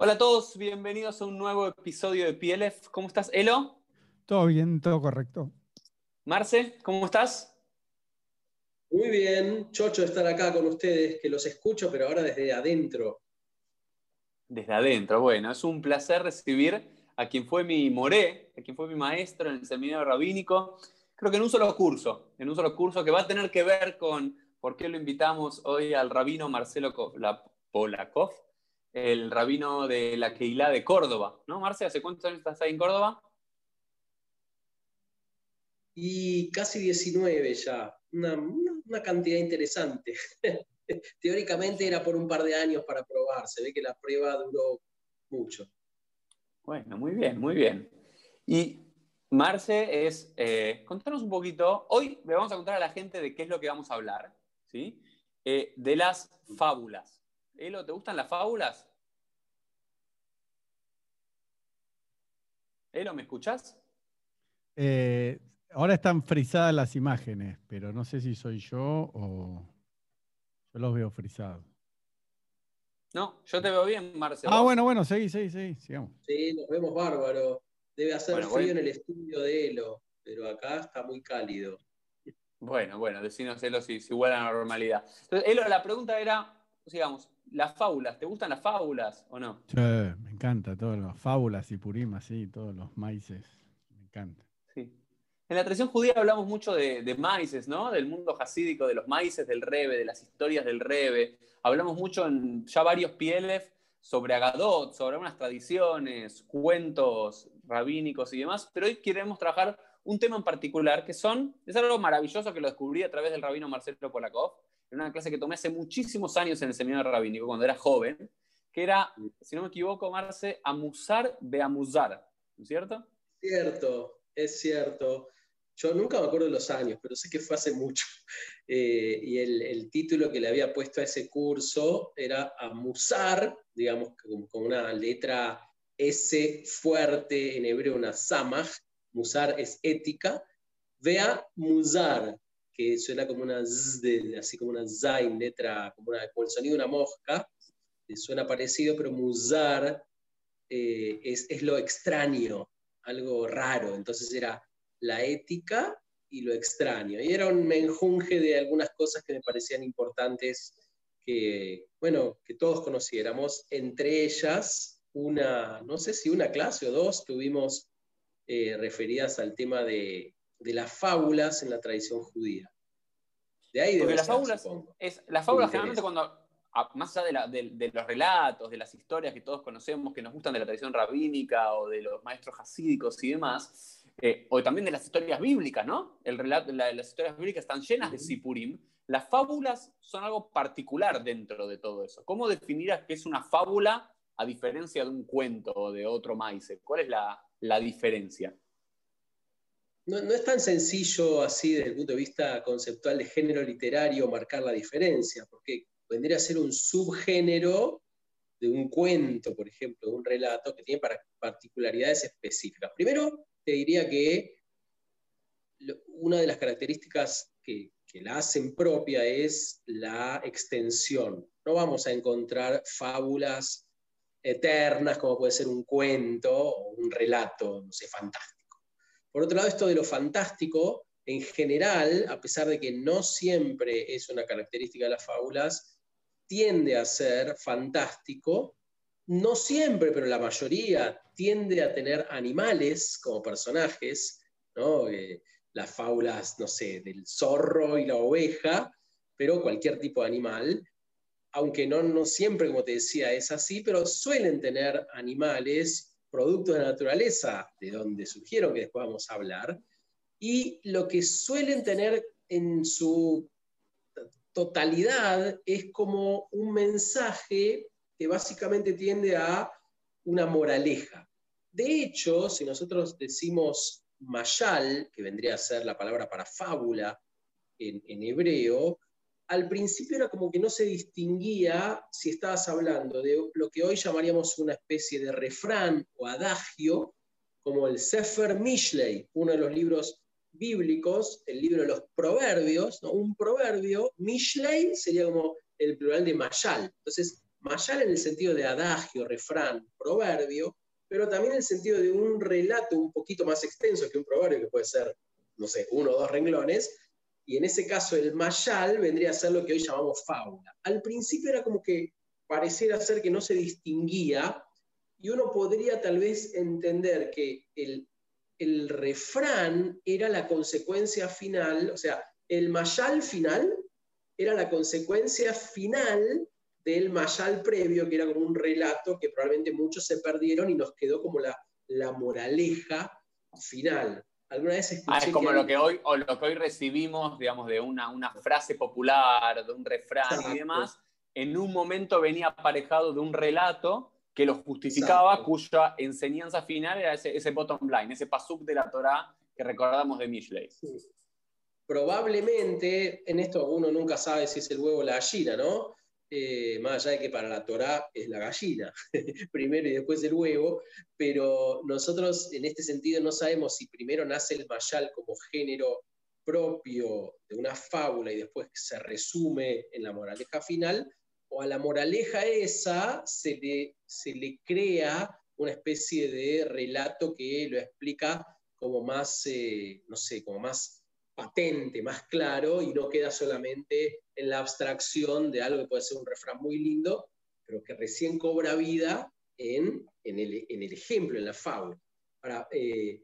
Hola a todos, bienvenidos a un nuevo episodio de PLF. ¿Cómo estás, Elo? Todo bien, todo correcto. Marce, ¿cómo estás? Muy bien, chocho estar acá con ustedes, que los escucho, pero ahora desde adentro. Desde adentro, bueno, es un placer recibir a quien fue mi moré, a quien fue mi maestro en el seminario rabínico, creo que en un solo curso, en un solo curso que va a tener que ver con por qué lo invitamos hoy al rabino Marcelo Polakov, el rabino de la Keilah de Córdoba, ¿no, Marce? ¿Hace cuántos años estás ahí en Córdoba? Y casi 19 ya, una, cantidad interesante. Teóricamente era por un par de años para probar, se ve que la prueba duró mucho. Bueno, muy bien, muy bien. Y Marce es, eh, contanos un poquito, hoy le vamos a contar a la gente de qué es lo que vamos a hablar, ¿sí? Eh, de las fábulas. Elo, ¿te gustan las fábulas? Elo, ¿me escuchás? Eh, ahora están frisadas las imágenes, pero no sé si soy yo o yo los veo frisados. No, yo te veo bien, Marcelo. Ah, bueno, bueno, seguí, seguí, seguí, sigamos. Sí, nos vemos bárbaro. Debe hacer frío en el estudio de Elo, pero acá está muy cálido. Bueno, bueno, decinos Elo si, si vuelve a la normalidad. Entonces, Elo, la pregunta era, digamos, las fábulas, ¿te gustan las fábulas o no? Sí, me encanta, todas las fábulas y purimas, sí, todos los maíces, me encanta. Sí. En la tradición judía hablamos mucho de, de maíces, ¿no? Del mundo jasídico, de los maíces del Rebe, de las historias del Rebe. Hablamos mucho en ya varios pielef sobre Agadot, sobre algunas tradiciones, cuentos rabínicos y demás, pero hoy queremos trabajar un tema en particular que son, es algo maravilloso que lo descubrí a través del rabino Marcelo Polakov, en una clase que tomé hace muchísimos años en el seminario rabínico, cuando era joven, que era, si no me equivoco, Marce, amusar de amusar, ¿no es cierto? Cierto, es cierto. Yo nunca me acuerdo de los años, pero sé que fue hace mucho. Eh, y el, título que le había puesto a ese curso era Amusar, digamos, con, con una letra S fuerte en hebreo, una samaj. Musar es ética. Vea musar, que suena como una z, así como una zain, letra, como, el sonido de una mosca, suena parecido, pero musar eh, es, lo extraño, algo raro. Entonces era la ética y lo extraño. Y era un menjunje de algunas cosas que me parecían importantes que, bueno, que todos conociéramos. Entre ellas, una, no sé si una clase o dos tuvimos eh, referidas al tema de de las fábulas en la tradición judía. De ahí Porque las fábulas, es, las fábulas generalmente cuando, más allá de, los relatos, de las historias que todos conocemos, que nos gustan de la tradición rabínica o de los maestros hasídicos y demás, eh, o también de las historias bíblicas, ¿no? El relato, las historias bíblicas están llenas de sipurim. Las fábulas son algo particular dentro de todo eso. ¿Cómo definirás qué es una fábula a diferencia de un cuento o de otro maíz? ¿Cuál es la, la diferencia? No, es tan sencillo así desde el punto de vista conceptual de género literario marcar la diferencia, porque vendría a ser un subgénero de un cuento, por ejemplo, de un relato que tiene particularidades específicas. Primero, te diría que una de las características que, que la hacen propia es la extensión. No vamos a encontrar fábulas eternas como puede ser un cuento o un relato, no sé, fantástico por otro lado, esto de lo fantástico, en general, a pesar de que no siempre es una característica de las fábulas, tiende a ser fantástico, no siempre, pero la mayoría tiende a tener animales como personajes, eh, las fábulas, no sé, del zorro y la oveja, pero cualquier tipo de animal, aunque no, no siempre, como te decía, es así, pero suelen tener animales productos de la naturaleza, de donde surgieron, que después vamos a hablar, y lo que suelen tener en su totalidad es como un mensaje que básicamente tiende a una moraleja. De hecho, si nosotros decimos mayal, que vendría a ser la palabra para fábula en, en hebreo, al principio era como que no se distinguía si estabas hablando de lo que hoy llamaríamos una especie de refrán o adagio, como el Sefer Mishlei, uno de los libros bíblicos, el libro de los proverbios, un proverbio, Mishlei sería como el plural de Mayal. Entonces, mayal en el sentido de adagio, refrán, proverbio, pero también en el sentido de un relato un poquito más extenso que un proverbio, que puede ser, no sé, uno o dos renglones, y en ese caso el mayal vendría a ser lo que hoy llamamos fábula. Al principio era como que pareciera ser que no se distinguía, y uno podría tal vez entender que el, el refrán era la consecuencia final, o sea, el mayal final era la consecuencia final del mayal previo, que era como un relato que probablemente muchos se perdieron y nos quedó como la, la moraleja final. Alguna vez escuché ah, es como lo, que hoy, o lo que hoy recibimos, digamos, de una, una frase popular, de un refrán y demás, en un momento venía aparejado de un relato que lo justificaba, cuya enseñanza final era ese, ese bottom line, ese pasuk de la Torah que recordamos de Mishlei. Probablemente, en esto uno nunca sabe si es el huevo o la gallina, ¿no? Eh, más allá de que para la Torah es la gallina, primero y después el huevo, pero nosotros en este sentido no sabemos si primero nace el mayal como género propio de una fábula y después se resume en la moraleja final, o a la moraleja esa se le, se le crea una especie de relato que lo explica como más, eh, no sé, como más patente, más claro, y no queda solamente en la abstracción de algo que puede ser un refrán muy lindo, pero que recién cobra vida en, el, ejemplo, en la fábula. Ahora, eh,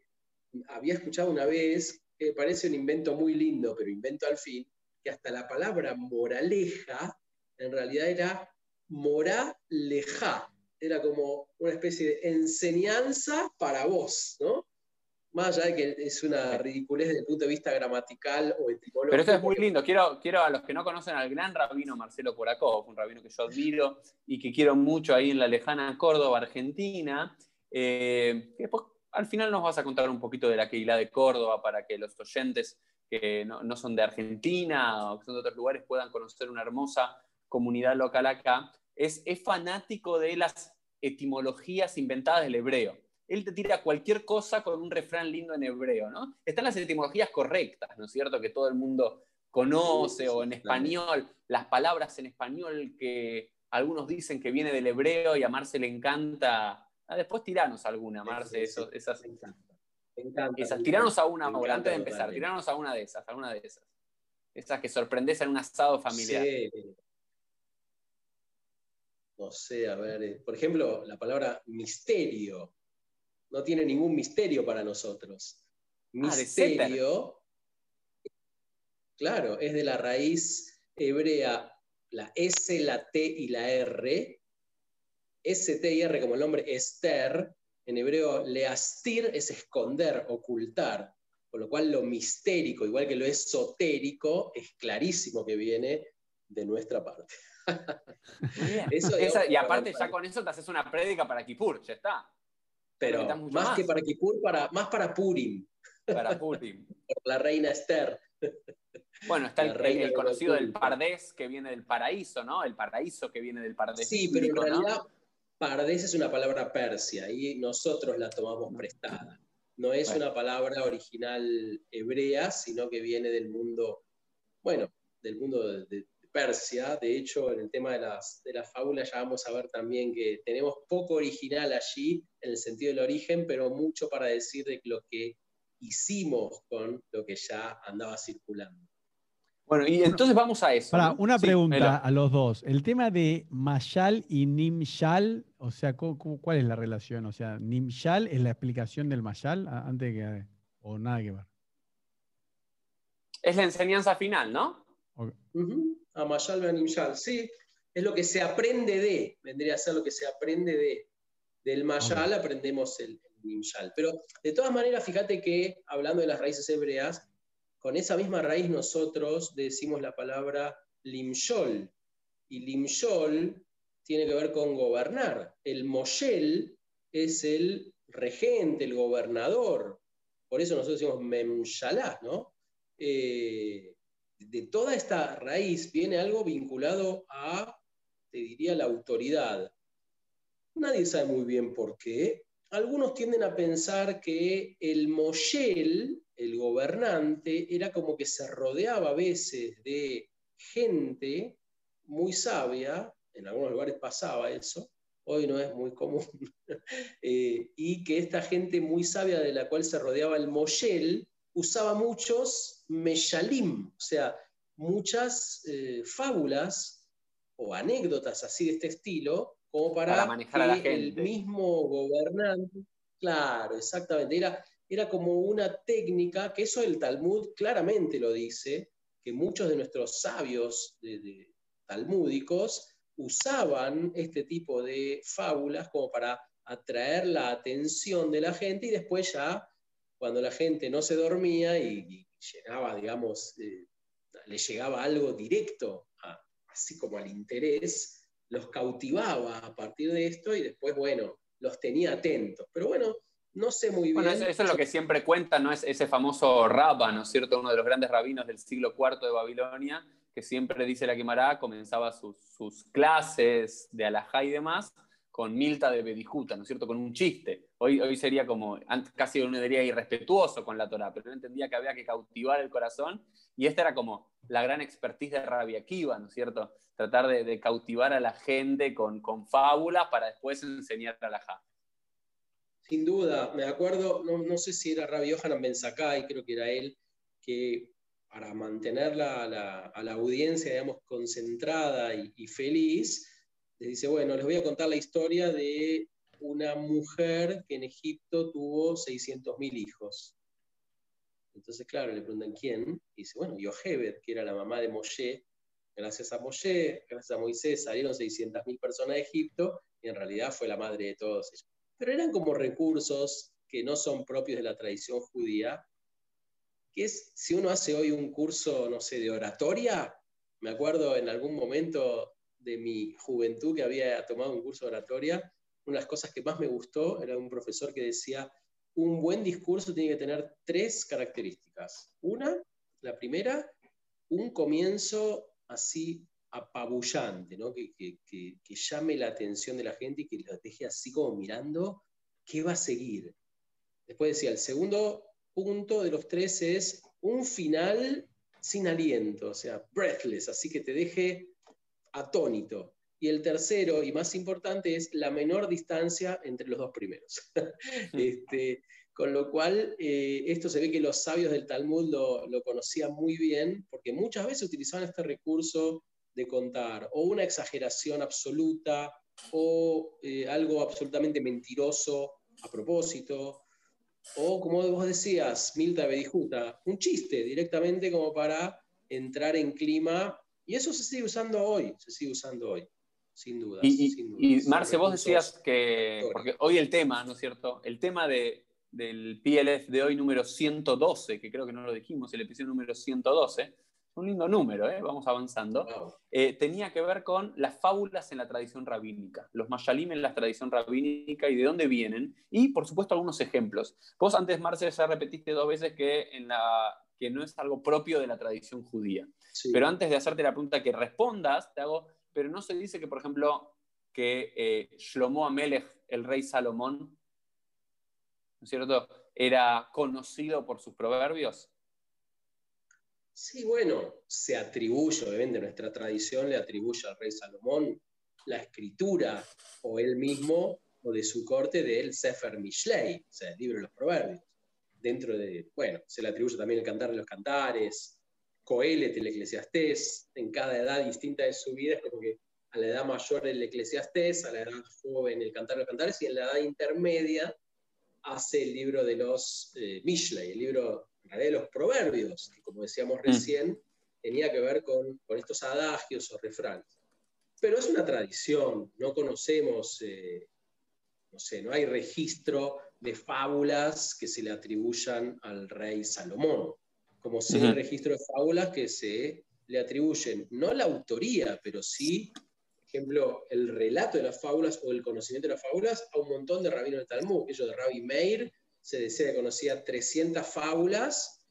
había escuchado una vez, que parece un invento muy lindo, pero invento al fin, que hasta la palabra moraleja en realidad era moraleja, era como una especie de enseñanza para vos, ¿no? Más allá de que es una ridiculez desde el punto de vista gramatical o etimológico. Pero esto es muy lindo. Quiero, quiero a los que no conocen al gran rabino Marcelo Corakov, un rabino que yo admiro y que quiero mucho ahí en la lejana Córdoba, Argentina. Eh, después, al final nos vas a contar un poquito de la Keilah de Córdoba para que los oyentes que no, no son de Argentina o que son de otros lugares puedan conocer una hermosa comunidad local acá, es, es fanático de las etimologías inventadas del hebreo. Él te tira cualquier cosa con un refrán lindo en hebreo, ¿no? Están las etimologías correctas, ¿no es cierto? Que todo el mundo conoce, o en español, las palabras en español que algunos dicen que viene del hebreo y a Marce le encanta. Ah, después tiranos alguna, Marce, esas. Encanta. esas. Tiranos a una ahora, antes de empezar, tiranos a una de esas, a una de esas. Esas que sorprendes en un asado familiar. Sí no sé, a ver, eh, por ejemplo, la palabra misterio no tiene ningún misterio para nosotros. Ah, misterio, claro, es de la raíz hebrea, la S, la T y la R. S, T y R como el nombre Esther, en hebreo leastir es esconder, ocultar, con lo cual lo mistérico, igual que lo esotérico, es clarísimo que viene de nuestra parte. y aparte ya con eso te haces una prédica para Kipur, ya está. Pero más, que para Kipur, para, más para Purim. Para Purim. Por la reina Esther. Bueno, está el, conocido del Pardés que viene del paraíso, ¿no? El paraíso que viene del Pardés. Sí, pero en realidad Pardés es una palabra persia y nosotros la tomamos prestada. No es una palabra original hebrea, sino que viene del mundo, bueno, del mundo de, Persia. De hecho, en el tema de las, de las fábulas ya vamos a ver también que tenemos poco original allí en el sentido del origen, pero mucho para decir de lo que hicimos con lo que ya andaba circulando. Bueno, y entonces vamos a eso. Para, una pregunta a los dos. El tema de Mayal y Nimshal, o sea, ¿cuál es la relación? O sea, Nimshal es la explicación del Mayal antes que o nada que ver. Es la enseñanza final, ¿no? Amayal Benimshal. Sí, es lo que se aprende de, vendría a ser lo que se aprende de. Del Mayal aprendemos el, Nimshal. Pero de todas maneras, fíjate que hablando de las raíces hebreas, con esa misma raíz nosotros decimos la palabra Limshol. Y Limshol tiene que ver con gobernar. El Moshel es el regente, el gobernador. Por eso nosotros decimos Memshalá, ¿no? Eh, de toda esta raíz viene algo vinculado a, te diría, la autoridad. Nadie sabe muy bien por qué. Algunos tienden a pensar que el Moshel, el gobernante, era como que se rodeaba a veces de gente muy sabia en algunos lugares pasaba eso, hoy no es muy común, eh, y que esta gente muy sabia de la cual se rodeaba el Moshel usaba muchos meshalim, o sea, muchas eh, fábulas o anécdotas así de este estilo, como para, manejar que el mismo gobernante, claro, exactamente, era, era como una técnica, que eso el Talmud claramente lo dice, que muchos de nuestros sabios talmúdicos usaban este tipo de fábulas como para atraer la atención de la gente y después ya, cuando la gente no se dormía y, llegaba, digamos, eh, le llegaba algo directo, así como al interés, los cautivaba a partir de esto y después, bueno, los tenía atentos. Pero bueno, no sé muy bien. Bueno, eso, es lo que siempre cuenta, ¿no? Es ese famoso Rabba, ¿no es cierto? Uno de los grandes rabinos del siglo IV de Babilonia, que siempre dice la Quemará, comenzaba sus, sus, clases de alajá y demás con Milta de Bedijuta, ¿no es cierto? Con un chiste. Hoy, sería como, casi uno diría irrespetuoso con la Torah, pero él entendía que había que cautivar el corazón y esta era como la gran expertise de Rabia Akiva, ¿no es cierto? Tratar de, cautivar a la gente con, con fábulas para después enseñar alajá. Sin duda, me acuerdo, no, sé si era Rabbi Yohanan Ben creo que era él, que para mantener a la audiencia, digamos, concentrada y, feliz, les dice, bueno, les voy a contar la historia de una mujer que en Egipto tuvo 600.000 hijos. Entonces, claro, le preguntan quién. Y dice, bueno, Yohebed, que era la mamá de Moshe. Gracias a Moshe, gracias a Moisés, salieron 600.000 personas de Egipto y en realidad fue la madre de todos ellos. Pero eran como recursos que no son propios de la tradición judía que es, si uno hace hoy un curso, no sé, de oratoria, me acuerdo en algún momento de mi juventud que había tomado un curso de oratoria, una de las cosas que más me gustó era un profesor que decía, un buen discurso tiene que tener tres características. Una, la primera, un comienzo así apabullante, ¿no? que, que, llame la atención de la gente y que los deje así como mirando qué va a seguir. Después decía, el segundo punto de los tres es un final sin aliento, o sea, breathless, así que te deje atónito. Y el tercero y más importante es la menor distancia entre los dos primeros. este, con lo cual, eh, esto se ve que los sabios del Talmud lo, conocían muy bien, porque muchas veces utilizaban este recurso de contar o una exageración absoluta o eh, algo absolutamente mentiroso a propósito, o como vos decías, Milta Bedijuta, un chiste directamente como para entrar en clima, y eso se sigue usando hoy, se sigue usando hoy, sin duda. Y, Marce, vos decías que, porque hoy el tema, ¿no es cierto? El tema de, del PLF de hoy número 112, que creo que no lo dijimos, el episodio número 112, un lindo número, ¿eh? vamos avanzando, eh, tenía que ver con las fábulas en la tradición rabínica, los mayalim en la tradición rabínica y de dónde vienen, y por supuesto algunos ejemplos. Vos antes, Marcel, ya repetiste dos veces que, en la, que no es algo propio de la tradición judía. Pero antes de hacerte la pregunta que respondas, te hago, pero no se dice que, por ejemplo, que eh, Shlomo Amelech, el rey Salomón, ¿no es cierto?, era conocido por sus proverbios. Sí, bueno, se atribuye, obviamente nuestra tradición le atribuye al rey Salomón la escritura, o él mismo, o de su corte, del Sefer Mishlei, o sea, el libro de los proverbios. Dentro de, bueno, se le atribuye también el cantar de los cantares, Coelet, el eclesiastés, en cada edad distinta de su vida, es como que a la edad mayor el eclesiastés, a la edad joven el cantar de cantares, y en la edad intermedia hace el libro de los eh, Mishlei, el libro de los proverbios, que como decíamos mm. recién, tenía que ver con, estos adagios o refranes. Pero es una tradición, no conocemos, eh, no sé, no hay registro de fábulas que se le atribuyan al rey Salomón, como si hay registro de fábulas que se le atribuyen, no la autoría, pero sí, por ejemplo, el relato de las fábulas o el conocimiento de las fábulas a un montón de rabinos de Talmud, ellos de Rabbi Meir, se decía que conocía 300 fábulas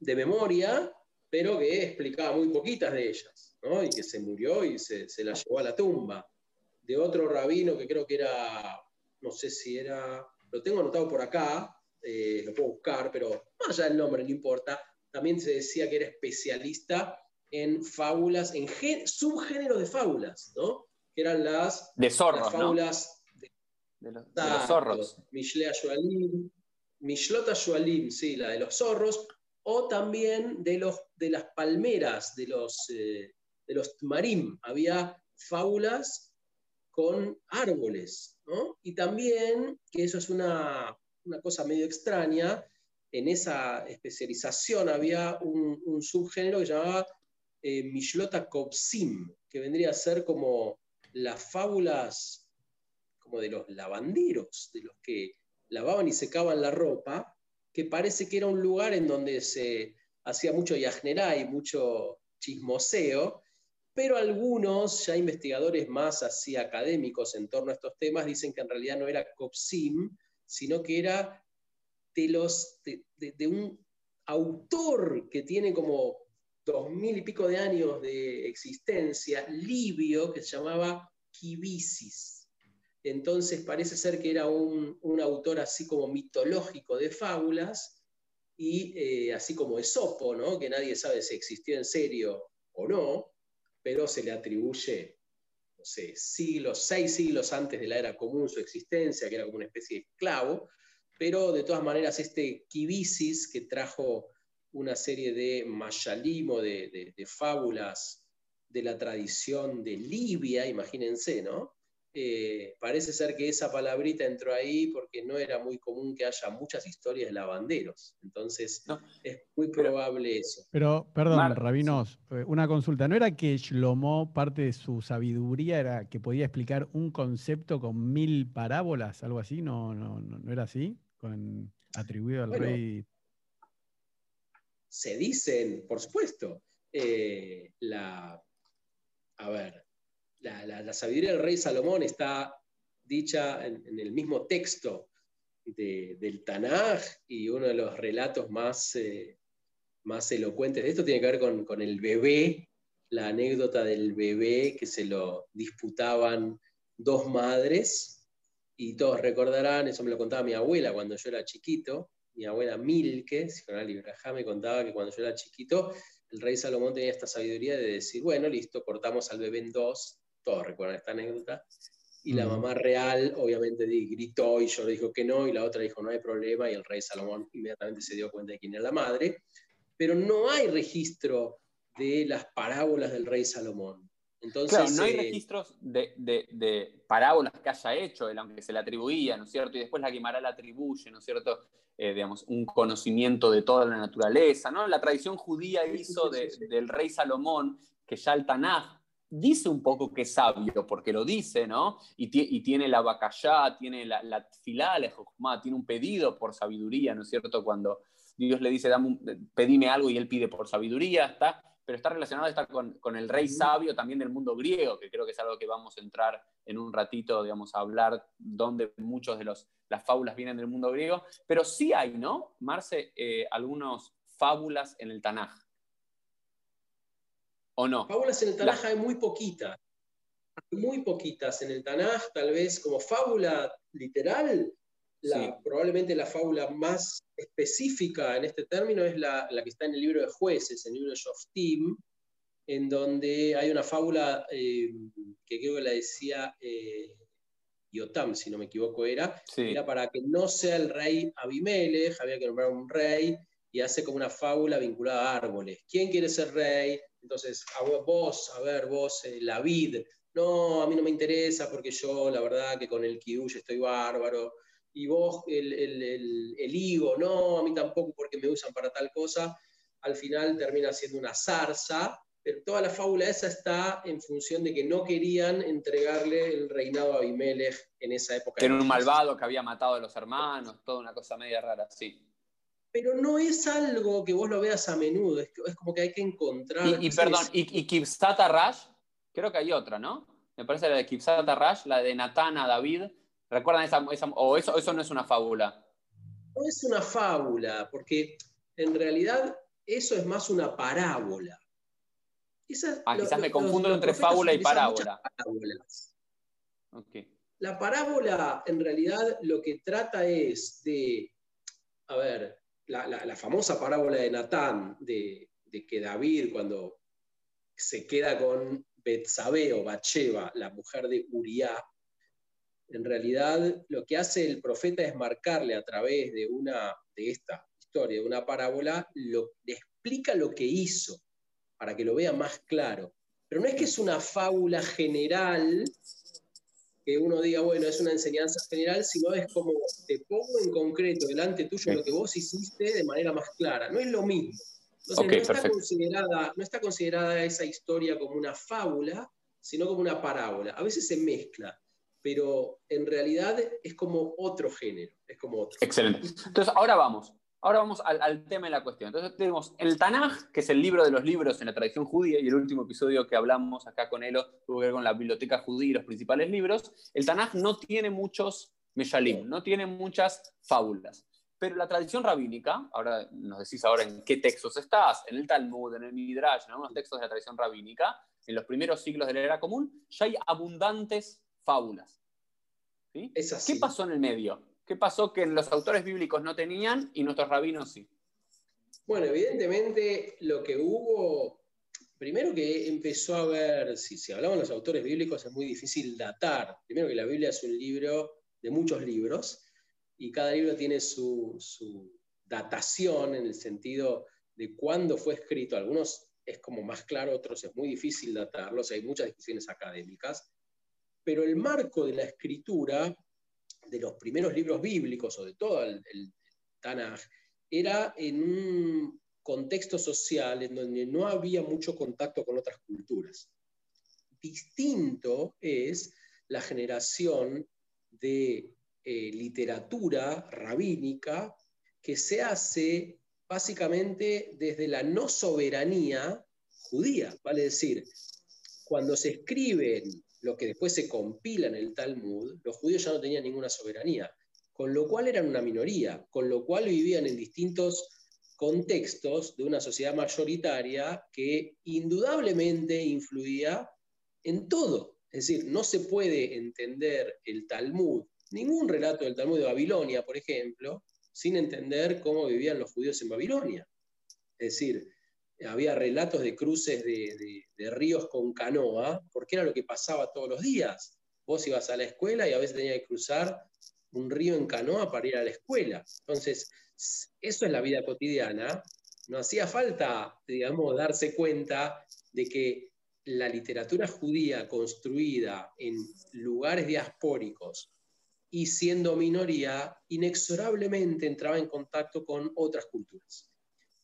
de memoria, pero que explicaba muy poquitas de ellas, ¿no? y que se murió y se, se, la llevó a la tumba. De otro rabino que creo que era, no sé si era, lo tengo anotado por acá, eh, lo puedo buscar, pero más allá del nombre, no importa, también se decía que era especialista en fábulas, en subgéneros de fábulas, ¿no? que eran las, de zorros, las fábulas de, los, zorros. Mishlea Mishlota sí, la de los zorros, o también de, los, de las palmeras, de los, eh, de los marim. Había fábulas con árboles, ¿no? Y también, que eso es una, una cosa medio extraña, en esa especialización había un, subgénero que llamaba eh, Mishlota Kopsim, que vendría a ser como las fábulas como de los lavanderos, de los que lavaban y secaban la ropa, que parece que era un lugar en donde se hacía mucho y mucho chismoseo, pero algunos, ya investigadores más así académicos en torno a estos temas, dicen que en realidad no era Kopsim, sino que era de, un autor que tiene como dos mil y pico de años de existencia, libio, que se llamaba Kibisis. Entonces parece ser que era un, autor así como mitológico de fábulas, y eh, así como Esopo, ¿no? que nadie sabe si existió en serio o no, pero se le atribuye, no sé, siglos, seis siglos antes de la era común su existencia, que era como una especie de esclavo, pero de todas maneras este Kibisis que trajo una serie de mayalim o de, fábulas de la tradición de Libia, imagínense, ¿no? Eh, parece ser que esa palabrita entró ahí porque no era muy común que haya muchas historias de lavanderos. Entonces, es muy probable eso. Pero, perdón, Rabinos, eh, una consulta. ¿No era que Shlomo, parte de su sabiduría, era que podía explicar un concepto con mil parábolas, algo así? ¿No, no, no era así? Con, atribuido al rey. Se dicen, por supuesto, eh, la, a ver, la, sabiduría del rey Salomón está dicha en, el mismo texto del Tanaj y uno de los relatos más, eh, más elocuentes de esto tiene que ver con, con, el bebé, la anécdota del bebé que se lo disputaban dos madres y todos recordarán, eso me lo contaba mi abuela cuando yo era chiquito, mi abuela Milke, Ibrahim, me contaba que cuando yo era chiquito, el rey Salomón tenía esta sabiduría de decir, bueno, listo, cortamos al bebé en dos, todos recuerdan esta anécdota, y la mamá real obviamente gritó y yo le dijo que no, y la otra dijo no hay problema, y el rey Salomón inmediatamente se dio cuenta de quién era la madre, pero no hay registro de las parábolas del rey Salomón claro, no hay eh, registros de, parábolas que haya hecho él, aunque se le atribuía, ¿no es cierto? Y después la Guimara la atribuye, ¿no es cierto? Eh, digamos, un conocimiento de toda la naturaleza, ¿no? La tradición judía hizo del rey Salomón, que ya el Tanaj dice un poco que es sabio, porque lo dice, ¿no? Y, tiene la bacallá, tiene la, la tiene un pedido por sabiduría, ¿no es cierto? Cuando Dios le dice, pedime algo y él pide por sabiduría, está pero está relacionado está con, el rey sabio también del mundo griego, que creo que es algo que vamos a entrar en un ratito, digamos, a hablar, donde muchos de los, las fábulas vienen del mundo griego, pero sí hay, ¿no, Marce, eh, algunas fábulas en el Tanaj? ¿O no? Fábulas en el Tanaj hay muy poquitas, muy poquitas en el Tanaj, tal vez como fábula literal, probablemente la fábula más específica en este término es la, que está en el libro de jueces, en el libro de Shoftim, en donde hay una fábula eh, que creo que la decía eh, Yotam, si no me equivoco era, era para que no sea el rey Abimelech, había que nombrar un rey, y hace como una fábula vinculada a árboles. ¿Quién quiere ser rey? Entonces, a vos, a ver, vos, eh, la vid. No, a mí no me interesa porque yo, la verdad, que con el Kiddush estoy bárbaro y vos el, el, higo, no, a mí tampoco porque me usan para tal cosa, al final termina siendo una zarza, pero toda la fábula esa está en función de que no querían entregarle el reinado a Abimelech en esa época. era un malvado que había matado a los hermanos, toda una cosa media rara, sí. Pero no es algo que vos lo veas a menudo, es, como que hay que encontrar... Y, perdón, y, y Kibsata Rash, creo que hay otra, ¿no? Me parece la de Kibsata Rash, la de Natana David, ¿Recuerdan esa, o eso, eso no es una fábula? No es una fábula, porque en realidad eso es más una parábola. ah, quizás me confundo entre fábula y parábola. La parábola en realidad lo que trata es de, a ver, la, famosa parábola de Natán, de, de, que David cuando se queda con Betsabe o Bacheva, la mujer de Uriah, en realidad lo que hace el profeta es marcarle a través de, una, de esta historia, de una parábola, lo, le explica lo que hizo para que lo vea más claro. Pero no es que es una fábula general que uno diga, bueno, es una enseñanza general, sino es como te pongo en concreto delante tuyo lo que vos hiciste de manera más clara. No es lo mismo. Entonces, no, está considerada, no está considerada esa historia como una fábula, sino como una parábola. A veces se mezcla pero en realidad es como otro género, es como otro. Excelente. Entonces, ahora vamos, ahora vamos al, tema de la cuestión. Entonces tenemos el Tanaj, que es el libro de los libros en la tradición judía, y el último episodio que hablamos acá con Elo tuvo que ver con la biblioteca judía y los principales libros. El Tanaj no tiene muchos meshalim, no tiene muchas fábulas. Pero la tradición rabínica, ahora nos decís ahora en qué textos estás, en el Talmud, en el Midrash, en algunos textos de la tradición rabínica, en los primeros siglos de la era común, ya hay abundantes fábulas. ¿Qué pasó en el medio? ¿Qué pasó que los autores bíblicos no tenían y nuestros rabinos sí? Bueno, evidentemente lo que hubo, primero que empezó a ver, si, si hablamos de los autores bíblicos es muy difícil datar. Primero que la Biblia es un libro de muchos libros y cada libro tiene su, su datación en el sentido de cuándo fue escrito. Algunos es como más claro, otros es muy difícil datarlos, hay muchas discusiones académicas pero el marco de la escritura de los primeros libros bíblicos o de todo el, Tanaj era en un contexto social en donde no había mucho contacto con otras culturas. Distinto es la generación de eh, literatura rabínica que se hace básicamente desde la no soberanía judía, vale decir, cuando se escriben lo que después se compila en el Talmud, los judíos ya no tenían ninguna soberanía, con lo cual eran una minoría, con lo cual vivían en distintos contextos de una sociedad mayoritaria que indudablemente influía en todo. Es decir, no se puede entender el Talmud, ningún relato del Talmud de Babilonia, por ejemplo, sin entender cómo vivían los judíos en Babilonia. Es decir, había relatos de cruces de, ríos con canoa, porque era lo que pasaba todos los días. Vos ibas a la escuela y a veces tenías que cruzar un río en canoa para ir a la escuela. Entonces, eso es la vida cotidiana. No hacía falta, digamos, darse cuenta de que la literatura judía construida en lugares diaspóricos y siendo minoría, inexorablemente entraba en contacto con otras culturas.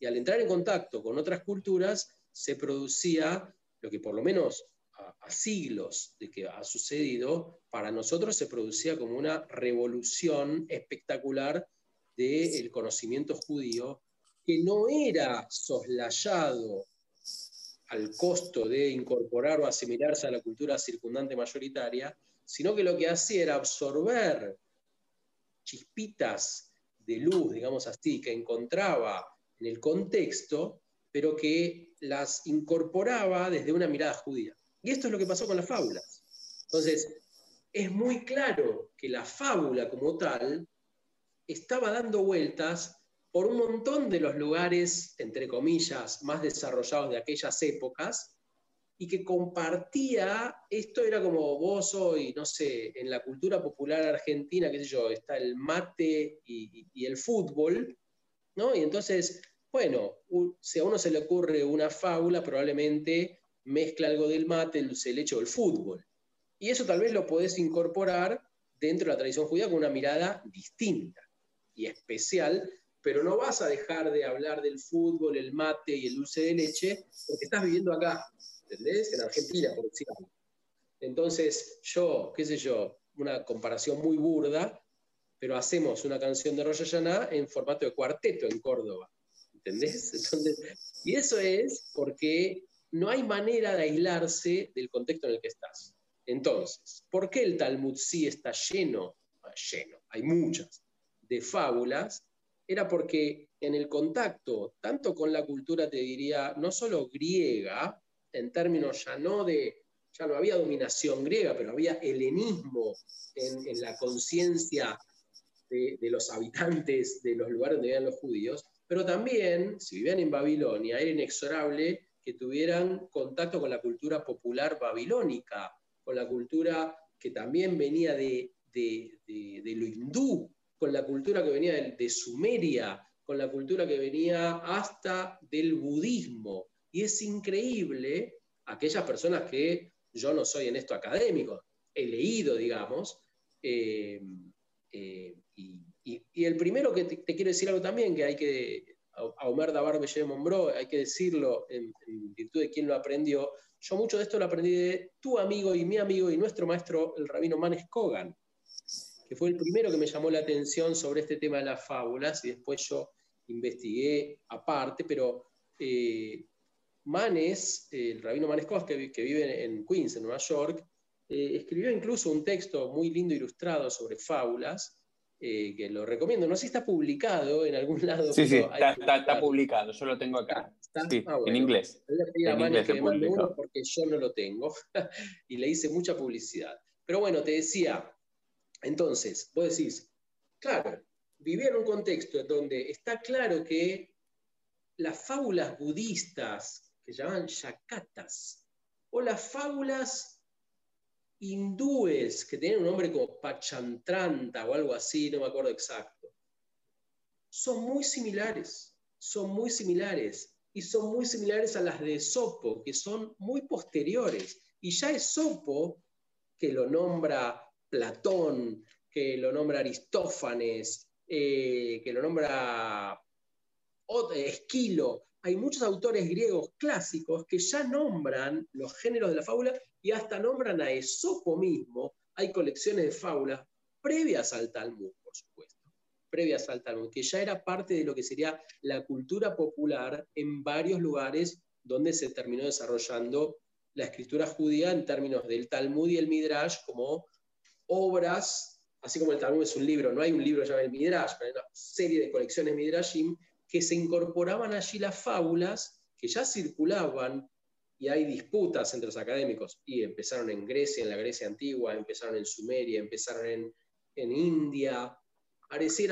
Y al entrar en contacto con otras culturas, se producía lo que por lo menos a, siglos de que ha sucedido, para nosotros se producía como una revolución espectacular del conocimiento judío, que no era soslayado al costo de incorporar o asimilarse a la cultura circundante mayoritaria, sino que lo que hacía era absorber chispitas de luz, digamos así, que encontraba en el contexto, pero que las incorporaba desde una mirada judía. Y esto es lo que pasó con las fábulas. Entonces, es muy claro que la fábula como tal estaba dando vueltas por un montón de los lugares, entre comillas, más desarrollados de aquellas épocas, y que compartía, esto era como vos hoy, no sé, en la cultura popular argentina, qué sé yo, está el mate y, y el fútbol, ¿no? Y entonces bueno, si a uno se le ocurre una fábula, probablemente mezcla algo del mate, el dulce leche o el fútbol. Y eso tal vez lo podés incorporar dentro de la tradición judía con una mirada distinta y especial, pero no vas a dejar de hablar del fútbol, el mate y el dulce de leche porque estás viviendo acá, ¿entendés? En Argentina, por decirlo. Entonces, yo, qué sé yo, una comparación muy burda, pero hacemos una canción de Rosh Hashanah en formato de cuarteto en Córdoba. ¿Entendés? y eso es porque no hay manera de aislarse del contexto en el que estás. Entonces, ¿por qué el Talmud sí está lleno, ah, lleno, hay muchas, de fábulas? Era porque en el contacto, tanto con la cultura, te diría, no solo griega, en términos ya no de, ya no había dominación griega, pero había helenismo en, la conciencia de, de, los habitantes de los lugares donde vivían los judíos, pero también, si vivían en Babilonia, era inexorable que tuvieran contacto con la cultura popular babilónica, con la cultura que también venía de, lo hindú, con la cultura que venía de, Sumeria, con la cultura que venía hasta del budismo. Y es increíble aquellas personas que yo no soy en esto académico, he leído, digamos, eh, eh, y, el primero que te, quiero decir algo también, que hay que, a Omer Dabar Monbro, hay que decirlo en, virtud de quien lo aprendió, yo mucho de esto lo aprendí de tu amigo y mi amigo y nuestro maestro, el rabino Manes Kogan, que fue el primero que me llamó la atención sobre este tema de las fábulas, y después yo investigué aparte, pero eh, Manes, el rabino Manes Kogan, que, vive en Queens, en Nueva York, eh, escribió incluso un texto muy lindo ilustrado sobre fábulas, eh, que lo recomiendo. No sé si está publicado en algún lado. Sí, sí, está, publicado, yo lo tengo acá. Sí, ah, en inglés. En inglés que me uno porque yo no lo tengo y le hice mucha publicidad. Pero bueno, te decía, entonces, vos decís, claro, vivir en un contexto donde está claro que las fábulas budistas, que llaman yakatas, o las fábulas hindúes que tienen un nombre como Pachantranta o algo así, no me acuerdo exacto, son muy similares, son muy similares y son muy similares a las de Esopo, que son muy posteriores. Y ya Esopo, que lo nombra Platón, que lo nombra Aristófanes, eh, que lo nombra Esquilo, hay muchos autores griegos clásicos que ya nombran los géneros de la fábula y hasta nombran a Esopo mismo. Hay colecciones de fábulas previas al Talmud, por supuesto, previas al Talmud, que ya era parte de lo que sería la cultura popular en varios lugares donde se terminó desarrollando la escritura judía en términos del Talmud y el Midrash como obras, así como el Talmud es un libro, no hay un libro llamado el Midrash, pero hay una serie de colecciones Midrashim que se incorporaban allí las fábulas que ya circulaban y hay disputas entre los académicos y empezaron en Grecia, en la Grecia antigua, empezaron en Sumeria, empezaron en, India.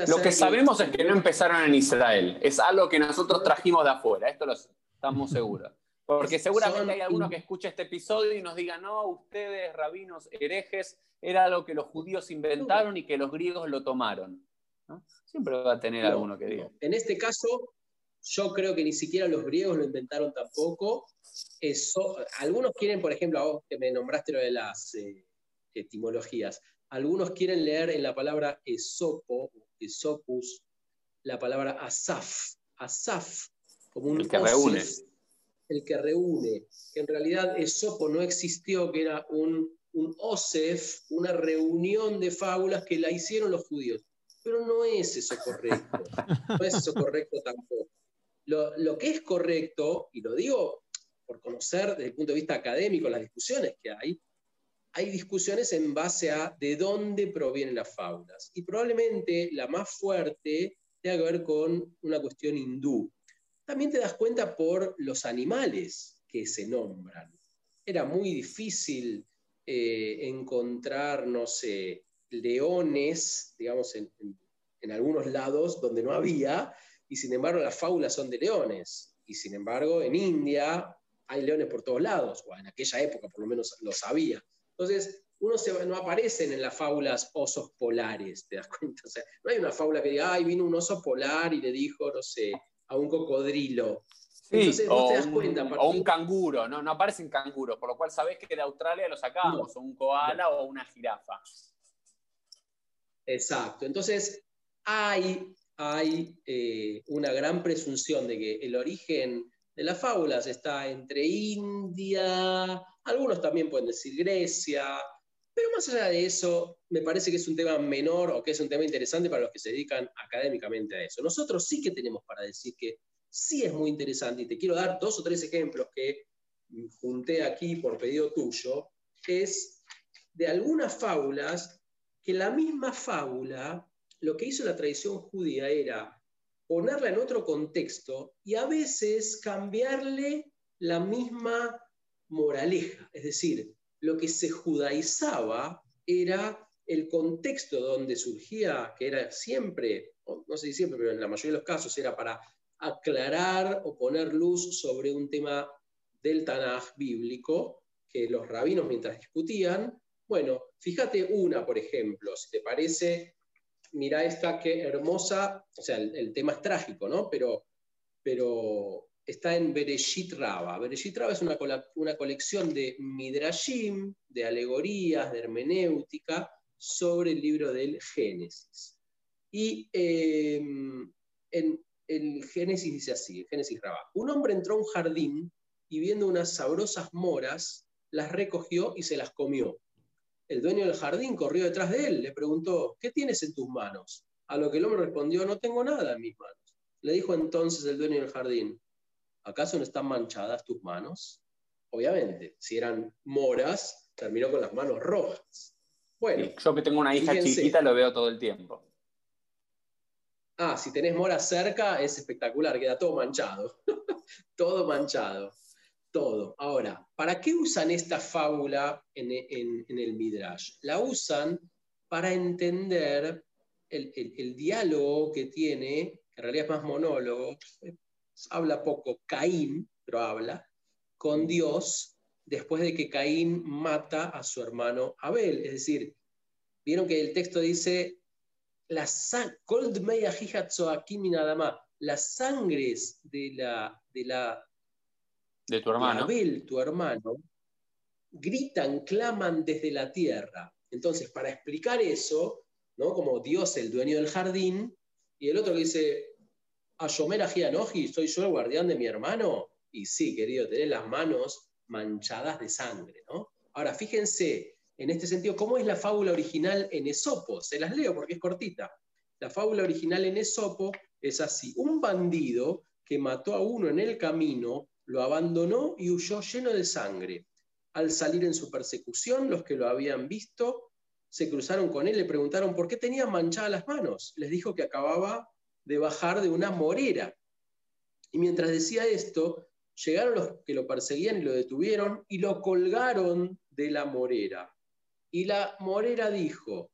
lo que sabemos es que no empezaron en Israel, es algo que nosotros trajimos de afuera, esto lo estamos seguros. Porque seguramente hay alguno que escuche este episodio y nos diga, no, ustedes, rabinos, herejes, era algo que los judíos inventaron y que los griegos lo tomaron. Siempre va a tener alguno que diga. En este caso, yo creo que ni siquiera los griegos lo inventaron tampoco. Eso, algunos quieren, por ejemplo, a vos que me nombraste lo de las eh, etimologías, algunos quieren leer en la palabra esopo, esopus, la palabra asaf, asaf, como un el que reúne. El que reúne, que en realidad esopo no existió, que era un, un osef, una reunión de fábulas que la hicieron los judíos pero no es eso correcto. No es eso correcto tampoco. Lo, que es correcto, y lo digo por conocer desde el punto de vista académico las discusiones que hay, hay discusiones en base a de dónde provienen las fábulas. Y probablemente la más fuerte tenga que ver con una cuestión hindú. También te das cuenta por los animales que se nombran. Era muy difícil eh, encontrar, no sé, leones, digamos, en, algunos lados donde no había, y sin embargo las fábulas son de leones. Y sin embargo en India hay leones por todos lados, o en aquella época por lo menos lo sabía. Entonces, uno se, no aparecen en las fábulas osos polares, ¿te das cuenta? O sea, no hay una fábula que diga, ay, vino un oso polar y le dijo, no sé, a un cocodrilo. Entonces, o, te das cuenta, un, o un canguro, ¿no? no aparecen canguros, por lo cual sabés que de Australia lo sacamos, o un koala o una jirafa. Exacto. Entonces, hay, hay eh, una gran presunción de que el origen de las fábulas está entre India, algunos también pueden decir Grecia, pero más allá de eso, me parece que es un tema menor o que es un tema interesante para los que se dedican académicamente a eso. Nosotros sí que tenemos para decir que sí es muy interesante, y te quiero dar dos o tres ejemplos que junté aquí por pedido tuyo, es de algunas fábulas que la misma fábula, lo que hizo la tradición judía era ponerla en otro contexto y a veces cambiarle la misma moraleja. Es decir, lo que se judaizaba era el contexto donde surgía, que era siempre, no sé si siempre, pero en la mayoría de los casos era para aclarar o poner luz sobre un tema del Tanaj bíblico que los rabinos mientras discutían. Bueno, fíjate una, por ejemplo, si te parece, mira esta qué hermosa, o sea, el, tema es trágico, ¿no? Pero, pero está en Bereshit Raba. Bereshit Raba es una, una colección de midrashim, de alegorías, de hermenéutica, sobre el libro del Génesis. Y em, en el Génesis dice así, Génesis Rabá, un hombre entró a un jardín y viendo unas sabrosas moras, las recogió y se las comió. El dueño del jardín corrió detrás de él, le preguntó, ¿qué tienes en tus manos? A lo que el hombre respondió, no tengo nada en mis manos. Le dijo entonces el dueño del jardín, ¿acaso no están manchadas tus manos? Obviamente, si eran moras, terminó con las manos rojas. Bueno, yo que tengo una hija chiquita lo veo todo el tiempo. Ah, si tenés mora cerca es espectacular, queda todo manchado. todo manchado. Todo. Ahora, ¿para qué usan esta fábula en, el Midrash? La usan para entender el, diálogo que tiene, que en realidad es más monólogo, habla poco Caín, pero habla, con Dios después de que Caín mata a su hermano Abel. Es decir, vieron que el texto dice, las sangres de la, de la de tu hermano. Abel, tu hermano, gritan, claman desde la tierra. Entonces, para explicar eso, ¿no? como Dios, el dueño del jardín, y el otro que dice, Ayomer Ajianoji, ¿soy yo el guardián de mi hermano? Y sí, querido, tenés las manos manchadas de sangre, ¿no? Ahora, fíjense, en este sentido, ¿cómo es la fábula original en Esopo? Se las leo porque es cortita. La fábula original en Esopo es así. Un bandido que mató a uno en el camino, lo abandonó y huyó lleno de sangre. Al salir en su persecución, los que lo habían visto se cruzaron con él, le preguntaron por qué tenía manchadas las manos. Les dijo que acababa de bajar de una morera. Y mientras decía esto, Llegaron los que lo perseguían y lo detuvieron y lo colgaron de la morera. Y la morera dijo,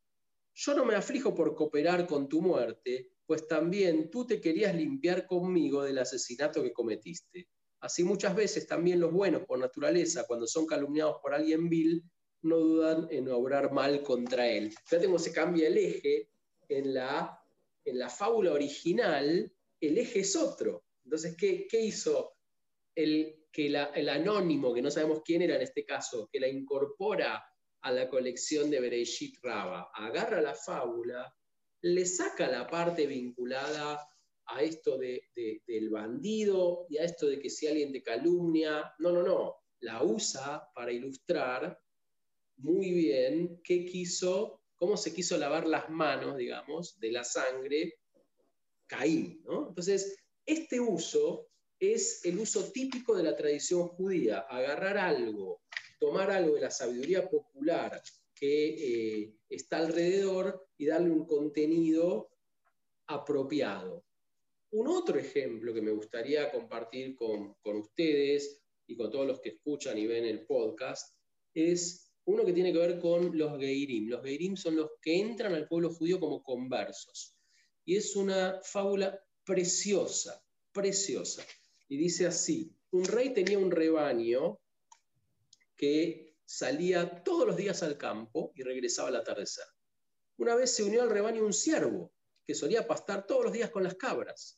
yo no me aflijo por cooperar con tu muerte, pues también tú te querías limpiar conmigo del asesinato que cometiste. Así muchas veces también los buenos por naturaleza, cuando son calumniados por alguien vil, no dudan en obrar mal contra él. Fíjate cómo se cambia el eje. En la, en la fábula original, el eje es otro. Entonces, ¿qué, qué hizo el, que el anónimo, que no sabemos quién era en este caso, que la incorpora a la colección de Bereshit Raba, agarra la fábula, le saca la parte vinculada a esto de, del bandido y a esto de que si alguien te calumnia, no, no, no, la usa para ilustrar muy bien qué quiso, cómo se quiso lavar las manos, digamos, de la sangre Caín. Entonces, este uso es el uso típico de la tradición judía, agarrar algo, tomar algo de la sabiduría popular que eh, está alrededor y darle un contenido apropiado. Un otro ejemplo que me gustaría compartir con, ustedes y con todos los que escuchan y ven el podcast es uno que tiene que ver con los Geirim. Los Geirim son los que entran al pueblo judío como conversos. Y es una fábula preciosa, preciosa y dice así, un rey tenía un rebaño que salía todos los días al campo y regresaba al atardecer. Una vez se unió al rebaño un ciervo que solía pastar todos los días con las cabras.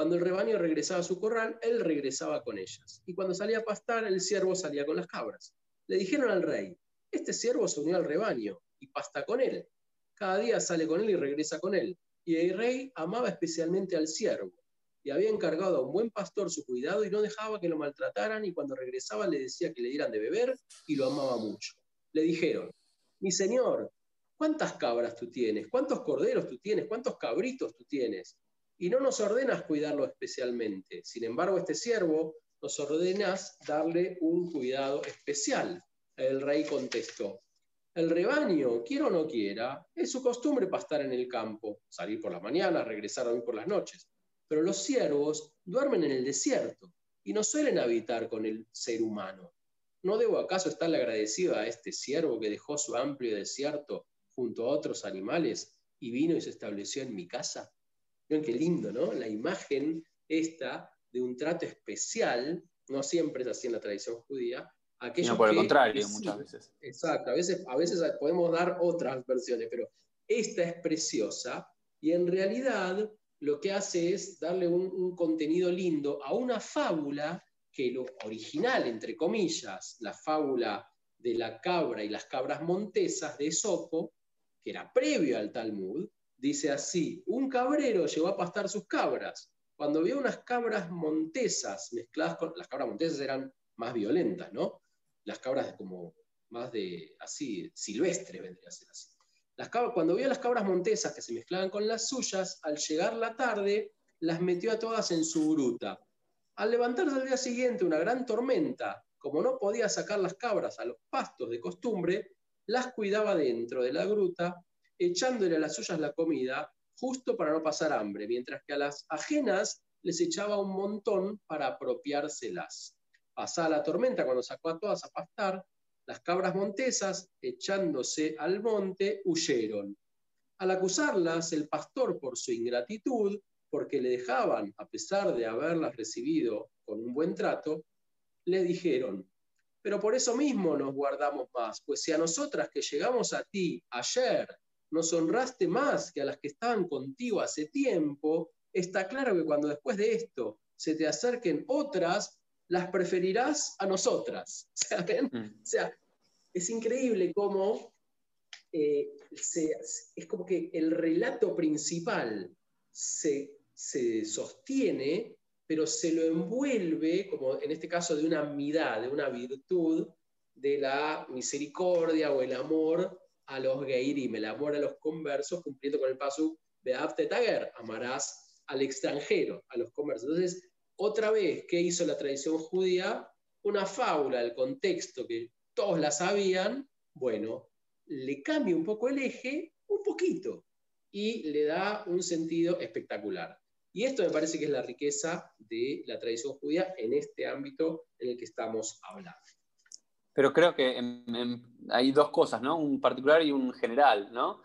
Cuando el rebaño regresaba a su corral, él regresaba con ellas. Y cuando salía a pastar, el ciervo salía con las cabras. Le dijeron al rey, este ciervo se unió al rebaño y pasta con él. Cada día sale con él y regresa con él. Y el rey amaba especialmente al ciervo y había encargado a un buen pastor su cuidado y no dejaba que lo maltrataran y cuando regresaba le decía que le dieran de beber y lo amaba mucho. Le dijeron, mi señor, ¿cuántas cabras tú tienes? ¿Cuántos corderos tú tienes? ¿Cuántos cabritos tú tienes? Y no nos ordenas cuidarlo especialmente. Sin embargo, este siervo nos ordenas darle un cuidado especial. El rey contestó, el rebaño, quiera o no quiera, es su costumbre pastar en el campo, salir por la mañana, regresar a dormir por las noches pero los ciervos duermen en el desierto y no suelen habitar con el ser humano. ¿No debo acaso estarle agradecido a este ciervo que dejó su amplio desierto junto a otros animales y vino y se estableció en mi casa? Miren qué lindo, ¿no? La imagen esta de un trato especial no siempre es así en la tradición judía. no, por el contrario, muchas veces. Exacto, a veces, a veces podemos dar otras versiones, pero esta es preciosa y en realidad lo que hace es darle un, contenido lindo a una fábula que lo original, entre comillas, la fábula de la cabra y las cabras montesas de Esopo, que era previo al Talmud, dice así, un cabrero llegó a pastar sus cabras. Cuando vio unas cabras montesas mezcladas con... Las cabras montesas eran más violentas, ¿no? Las cabras como más de, así, silvestre vendría a ser así cuando vio las cabras montesas que se mezclaban con las suyas, al llegar la tarde, las metió a todas en su gruta. Al levantarse al día siguiente una gran tormenta, como no podía sacar las cabras a los pastos de costumbre, las cuidaba dentro de la gruta, echándole a las suyas la comida, justo para no pasar hambre, mientras que a las ajenas les echaba un montón para apropiárselas. Pasada la tormenta, cuando sacó a todas a pastar, las cabras montesas, echándose al monte, huyeron. Al acusarlas, el pastor, por su ingratitud, porque le dejaban, a pesar de haberlas recibido con un buen trato, le dijeron, pero por eso mismo nos guardamos más, pues si a nosotras que llegamos a ti ayer nos honraste más que a las que estaban contigo hace tiempo, está claro que cuando después de esto se te acerquen otras, las preferirás a nosotras. Mm. O sea, es increíble cómo eh, es como que el relato principal se, sostiene, pero se lo envuelve, como en este caso, de una amidad, de una virtud, de la misericordia o el amor a los geirim, el amor a los conversos, cumpliendo con el paso de Tager, amarás al extranjero, a los conversos. Entonces, otra vez, ¿qué hizo la tradición judía? Una fábula, el contexto que todos la sabían, bueno, le cambia un poco el eje, un poquito, y le da un sentido espectacular. Y esto me parece que es la riqueza de la tradición judía en este ámbito en el que estamos hablando. Pero creo que hay dos cosas, ¿no? Un particular y un general, ¿no?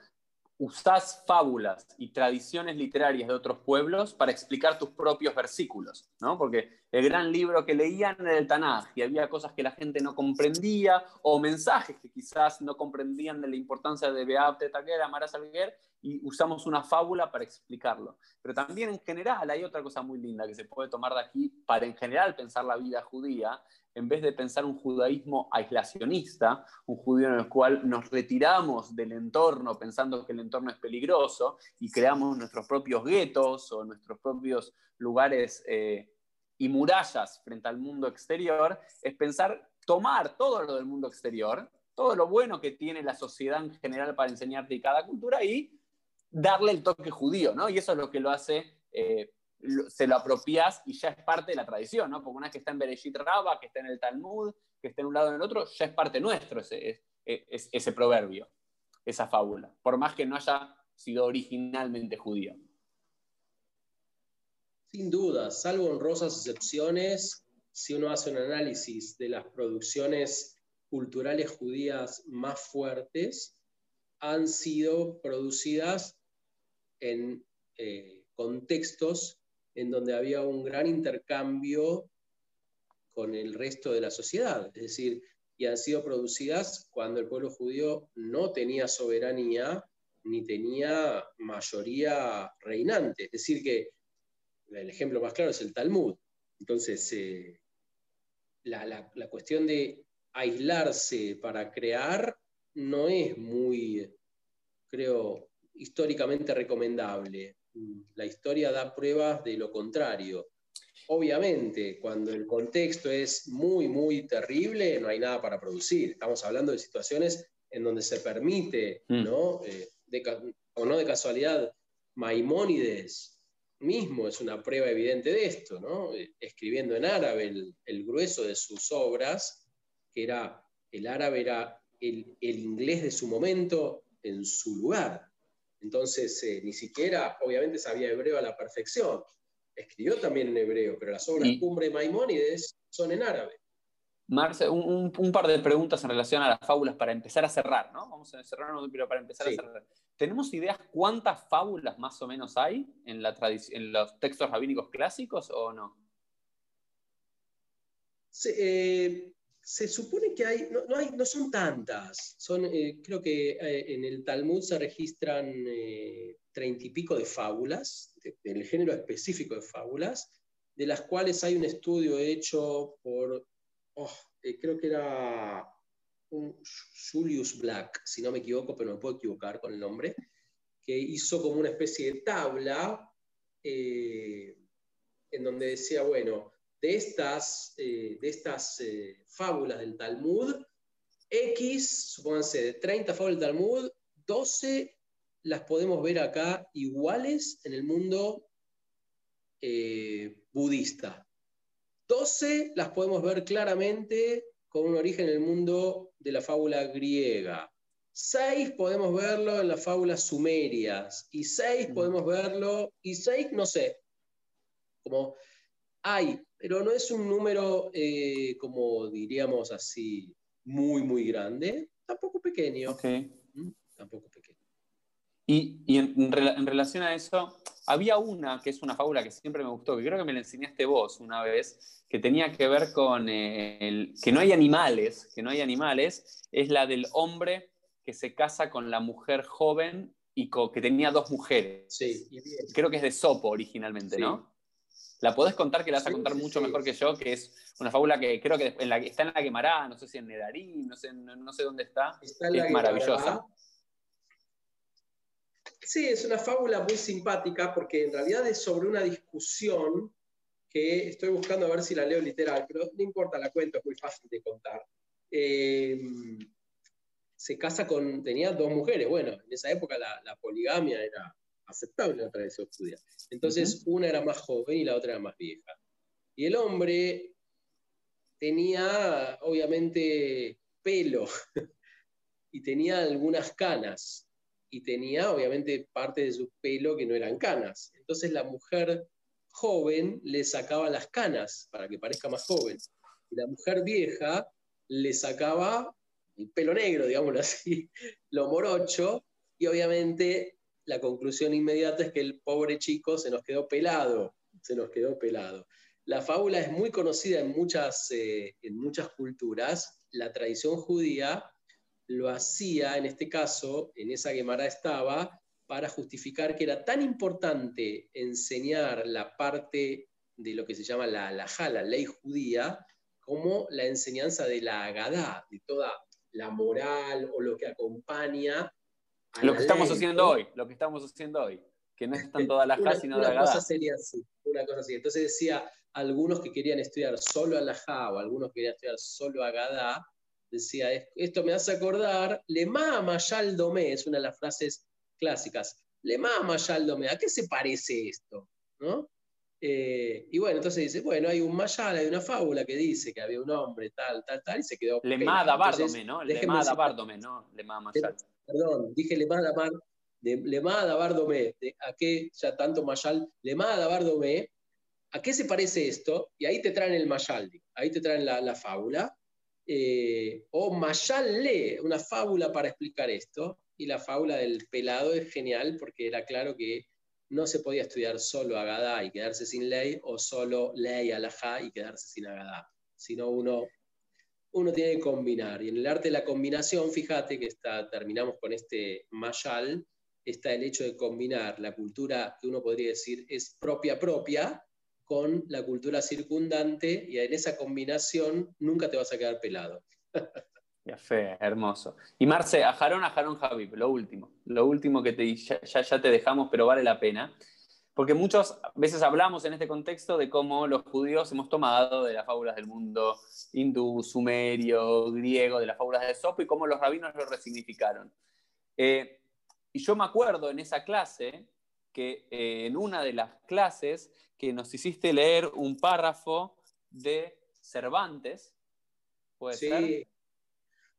usás fábulas y tradiciones literarias de otros pueblos para explicar tus propios versículos, ¿no? Porque el gran libro que leían era el Tanaj y había cosas que la gente no comprendía o mensajes que quizás no comprendían de la importancia de Beate Taguer, Amara Salguer, y usamos una fábula para explicarlo. Pero también en general hay otra cosa muy linda que se puede tomar de aquí para en general pensar la vida judía, en vez de pensar un judaísmo aislacionista, un judío en el cual nos retiramos del entorno pensando que el entorno es peligroso y creamos nuestros propios guetos o nuestros propios lugares eh, y murallas frente al mundo exterior, es pensar tomar todo lo del mundo exterior, todo lo bueno que tiene la sociedad en general para enseñarte y cada cultura y darle el toque judío, ¿no? Y eso es lo que lo hace eh, se lo apropias y ya es parte de la tradición, ¿no? Porque una vez que está en Bereshit Rabba, que está en el Talmud, que está en un lado o en el otro, ya es parte nuestro ese, ese, proverbio, esa fábula, por más que no haya sido originalmente judío. Sin duda, salvo honrosas excepciones, si uno hace un análisis de las producciones culturales judías más fuertes, han sido producidas en eh, contextos en donde había un gran intercambio con el resto de la sociedad, es decir, y han sido producidas cuando el pueblo judío no tenía soberanía ni tenía mayoría reinante. Es decir, que el ejemplo más claro es el Talmud. Entonces, eh, la, la, cuestión de aislarse para crear no es muy, creo, históricamente recomendable la historia da pruebas de lo contrario. Obviamente, cuando el contexto es muy, muy terrible, no hay nada para producir. Estamos hablando de situaciones en donde se permite, mm. ¿no? Eh, o no de casualidad, Maimónides mismo es una prueba evidente de esto, ¿no? Eh, escribiendo en árabe el, grueso de sus obras, que era, el árabe era el, el inglés de su momento en su lugar. Entonces, eh, ni siquiera, obviamente, sabía hebreo a la perfección. Escribió también en hebreo, pero las obras Cumbre Maimónides son en árabe. Marce, un, par de preguntas en relación a las fábulas para empezar a cerrar, ¿no? Vamos a cerrarnos, pero para empezar a cerrar. ¿Tenemos ideas cuántas fábulas más o menos hay en, la en los textos rabínicos clásicos o no? Se, se supone que hay no, hay, no son tantas. Son, creo que en el Talmud se registran treinta y pico de fábulas, del género específico de fábulas, de las cuales hay un estudio hecho por, oh, creo que era Julius Black, si no me equivoco, pero me puedo equivocar con el nombre, que hizo como una especie de tabla eh, en donde decía, bueno, de estas, eh, de estas eh, fábulas del Talmud, X, supónganse, de 30 fábulas del Talmud, 12 las podemos ver acá iguales en el mundo budista. 12 las podemos ver claramente con un origen en el mundo de la fábula griega. Seis podemos verlo en las fábulas sumerias. Y seis mm. podemos verlo. Y seis, no sé. Como hay, pero no es un número, eh, como diríamos así, muy, muy grande. Tampoco pequeño. ¿Mm? Tampoco pequeño. Y, en, relación a eso, había una que es una fábula que siempre me gustó, que creo que me la enseñaste vos una vez, que tenía que ver con eh, el, que no hay animales, que no hay animales, es la del hombre que se casa con la mujer joven y que tenía dos mujeres. Sí, Creo que es de Sopo originalmente, ¿no? ¿La podés contar que la vas a contar mucho mejor que yo? Que es una fábula que creo que en la, está en la Quemará, no sé si en Nedarín, no sé, no, sé dónde está. está es maravillosa. Sí, es una fábula muy simpática porque en realidad es sobre una discusión que estoy buscando a ver si la leo literal, pero no importa, la cuento, es muy fácil de contar. Eh, se casa con, tenía dos mujeres, bueno, en esa época la, poligamia era aceptable la tradición judía. Entonces, una era más joven y la otra era más vieja. Y el hombre tenía, obviamente, pelo y tenía algunas canas y tenía, obviamente, parte de su pelo que no eran canas. Entonces la mujer joven le sacaba las canas para que parezca más joven. Y la mujer vieja le sacaba el pelo negro, digámoslo así, lo morocho, y obviamente la conclusión inmediata es que el pobre chico se nos quedó pelado, se nos quedó pelado. La fábula es muy conocida en muchas, eh, en muchas culturas. La tradición judía lo hacía, en este caso, en esa Gemara estaba, para justificar que era tan importante enseñar la parte de lo que se llama la halajá, la ley judía, como la enseñanza de la agadá, de toda la moral o lo que acompaña. Lo que estamos haciendo hoy, lo que estamos haciendo hoy, que no es tanto la halajá, sino la agadá. Una cosa sería así, una cosa así. Entonces decía, algunos que querían estudiar solo halajá o algunos que querían estudiar solo agadá, decía, esto me hace acordar, le mama domé, es una de las frases clásicas. Le mama Yaldome, ¿a qué se parece esto? ¿No? Eh, y bueno, entonces dice, bueno, hay un mayal, hay una fábula que dice que había un hombre, tal, tal, tal, y se quedó. Lemada Bardome, ¿no? Lemada Bardome, ¿no? Lemada Mayal. Perdón, dije Lemada Bar, Lemada Bardome, ¿a qué ya tanto mayal? Lemada Bardome, ¿a qué se parece esto? Y ahí te traen el mayal, ahí te traen la, fábula. Eh, o mayal le, una fábula para explicar esto y la fábula del pelado es genial porque era claro que no se podía estudiar solo Agadá y quedarse sin ley o solo ley alajá y quedarse sin Agadá, sino uno, uno tiene que combinar. Y en el arte de la combinación, fíjate que está, terminamos con este mayal, está el hecho de combinar la cultura que uno podría decir es propia propia con la cultura circundante y en esa combinación nunca te vas a quedar pelado. Ya fe, hermoso. Y Marce, a Jarón, a Jarón Javib, lo último. Lo último que te, ya, ya te dejamos, pero vale la pena. Porque muchas veces hablamos en este contexto de cómo los judíos hemos tomado de las fábulas del mundo hindú, sumerio, griego, de las fábulas de Sopo y cómo los rabinos lo resignificaron. Eh, y yo me acuerdo en esa clase que eh, en una de las clases que nos hiciste leer un párrafo de Cervantes, ¿puede sí.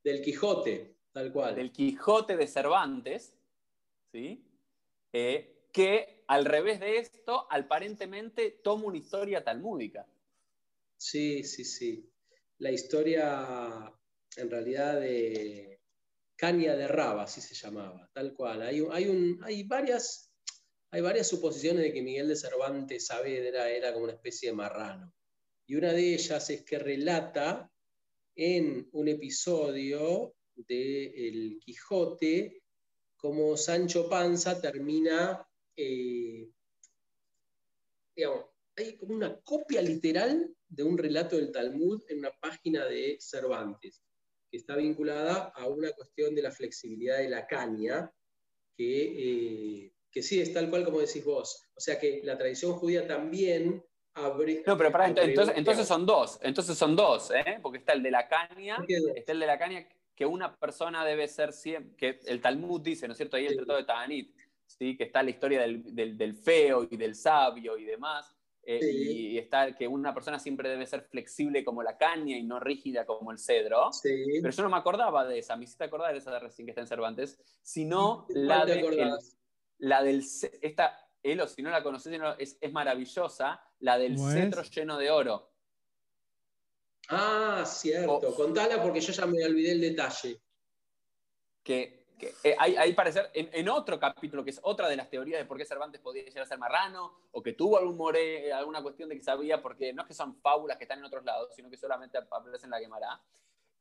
Del Quijote, tal cual. Del Quijote de Cervantes, ¿sí? Eh, que al revés de esto, aparentemente toma una historia talmúdica. Sí, sí, sí. La historia, en realidad, de Caña de Raba, así se llamaba, tal cual. Hay, hay, hay, varias, hay varias suposiciones de que Miguel de Cervantes Saavedra era como una especie de marrano. Y una de ellas es que relata en un episodio de El Quijote cómo Sancho Panza termina, eh, digamos, hay como una copia literal de un relato del Talmud en una página de Cervantes, que está vinculada a una cuestión de la flexibilidad de la caña, que, eh, que sí es tal cual como decís vos. O sea que la tradición judía también abre... No, pero para, entonces, entonces son dos, entonces son dos, ¿eh? porque está el de la caña, está el de la caña que una persona debe ser siempre, que el Talmud dice, ¿no es cierto? Ahí el Tratado de Ta'anit, ¿sí? que está la historia del, del, feo y del sabio y demás, eh, y está que una persona siempre debe ser flexible como la caña y no rígida como el cedro. Pero yo no me acordaba de esa, me hiciste acordar de esa de recién que está en Cervantes, sino la, de, la del, esta, Elo, si no la conoces, es, es maravillosa, la del cetro lleno de oro. Ah, cierto. Contala porque yo ya me olvidé el detalle. Que, eh, hay, parecer, en, otro capítulo, que es otra de las teorías de por qué Cervantes podía llegar a ser marrano, o que tuvo algún more, alguna cuestión de que sabía, porque no es que son fábulas que están en otros lados, sino que solamente aparecen en la quemará.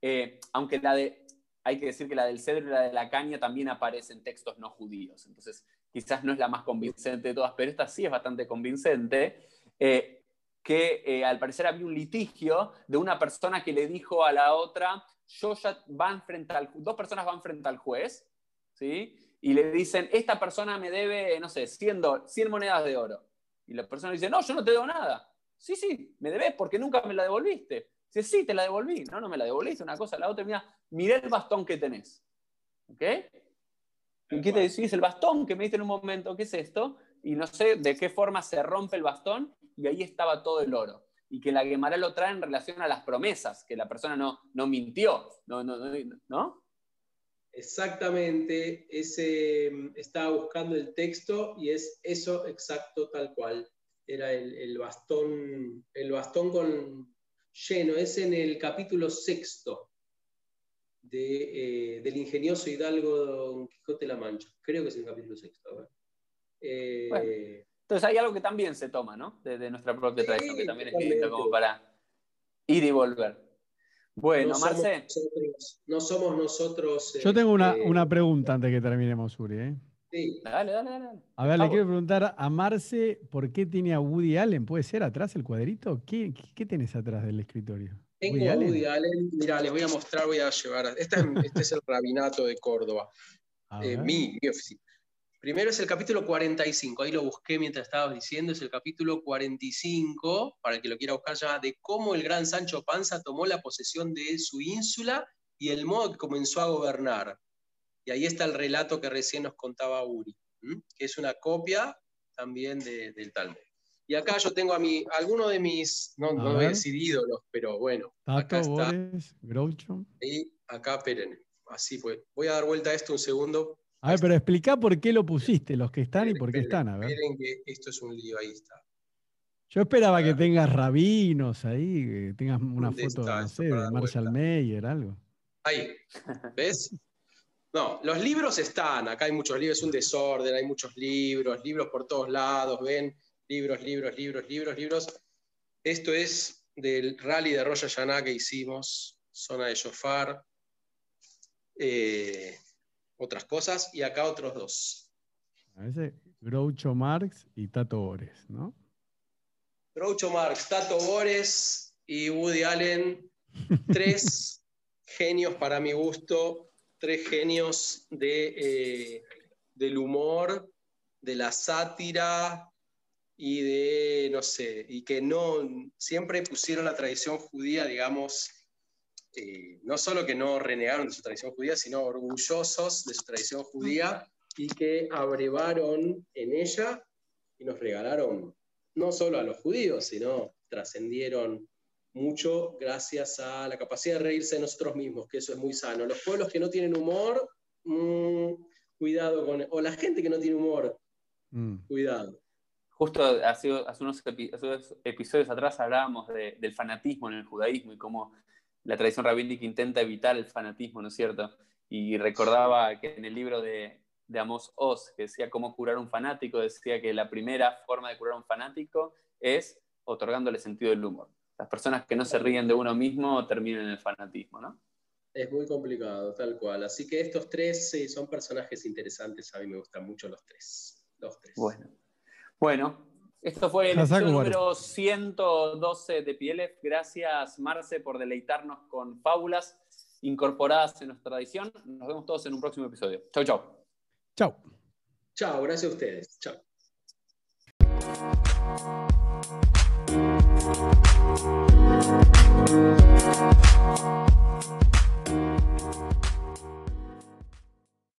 Eh, aunque la de, hay que decir que la del cedro y la de la caña también aparecen en textos no judíos. Entonces, quizás no es la más convincente de todas, pero esta sí es bastante convincente. Eh, que eh, al parecer había un litigio de una persona que le dijo a la otra, yo ya van frente al, dos personas van frente al juez, ¿sí? Y le dicen, esta persona me debe, no sé, 100, 100 monedas de oro. Y la persona dice, no, yo no te debo nada. Sí, sí, me debes porque nunca me la devolviste. Dice, sí, te la devolví. No, no me la devolviste, una cosa, la otra, mira, miré el bastón que tenés. ¿Ok? ¿Y qué te decís? El bastón que me diste en un momento, ¿qué es esto? Y no sé de qué forma se rompe el bastón y ahí estaba todo el oro. Y que la Gemara lo trae en relación a las promesas, que la persona no, no mintió, ¿no? no, no, Exactamente, ese, estaba buscando el texto y es eso exacto tal cual. Era el, bastón, el bastón con lleno, es en el capítulo sexto de, eh, del ingenioso Hidalgo Don Quijote la Mancha. Creo que es el capítulo sexto. Eh, entonces hay algo que también se toma, ¿no? De, nuestra propia tradición, que también es lindo como para ir y volver. Bueno, no Marce. no somos nosotros. Yo tengo una, este, una, pregunta antes que terminemos, Uri. ¿eh? Sí. Dale, dale, dale. A ver, le quiero preguntar a Marce por qué tiene a Woody Allen. ¿Puede ser atrás el cuadrito? ¿Qué, qué, tenés atrás del escritorio? Tengo Woody a Woody Allen. Mira, les voy a mostrar, voy a llevar. Este, este es el rabinato de Córdoba. Eh, mi, mi oficina. Primero es el capítulo 45, ahí lo busqué mientras estabas diciendo, es el capítulo 45, para el que lo quiera buscar ya, de cómo el gran Sancho Panza tomó la posesión de su ínsula y el modo que comenzó a gobernar. Y ahí está el relato que recién nos contaba Uri, que es una copia también del Talmud. Y acá yo tengo a mi, alguno de mis, no, no voy a decir ídolos, pero bueno. acá está. Groucho. Y acá, esperen, así fue. Voy a dar vuelta a esto un segundo a ver, pero explica por qué lo pusiste, los que están y por qué están. A ver. que esto es un lío, ahí está. Yo esperaba que tengas rabinos ahí, que tengas una foto, no sé, de Marshall Mayer, algo. Ahí, ¿ves? No, los libros están, acá hay muchos libros, es un desorden, hay muchos libros, libros por todos lados, ven, libros, libros, libros, libros, libros. Esto es del rally de Roya Yaná que hicimos, zona de Shofar. Eh, otras cosas, y acá otros dos. A veces Groucho Marx y Tato Bores, ¿no? Groucho Marx, Tato Bores y Woody Allen, tres genios para mi gusto, tres genios de, eh, del humor, de la sátira y de, no sé, y que no, siempre pusieron la tradición judía, digamos, eh, no solo que no renegaron de su tradición judía, sino orgullosos de su tradición judía y que abrevaron en ella y nos regalaron no solo a los judíos, sino trascendieron mucho gracias a la capacidad de reírse de nosotros mismos, que eso es muy sano. Los pueblos que no tienen humor, mm, cuidado con... O la gente que no tiene humor, mm. cuidado. Justo hace, unos episodios atrás hablábamos del fanatismo en el judaísmo y cómo la tradición rabínica intenta evitar el fanatismo, ¿no es cierto? Y recordaba que en el libro de, de Amos Oz, que decía cómo curar un fanático, decía que la primera forma de curar a un fanático es otorgándole sentido del humor. las personas que no se ríen de uno mismo terminan en el fanatismo, ¿no? Es muy complicado, tal cual. Así que estos tres sí, son personajes interesantes. A mí me gustan mucho los tres. Los tres. Bueno. Bueno, esto fue el episodio número 112 de PLF. Gracias, Marce, por deleitarnos con fábulas incorporadas en nuestra edición. Nos vemos todos en un próximo episodio. Chau, chau. Chau. Chao, gracias a ustedes. Chao.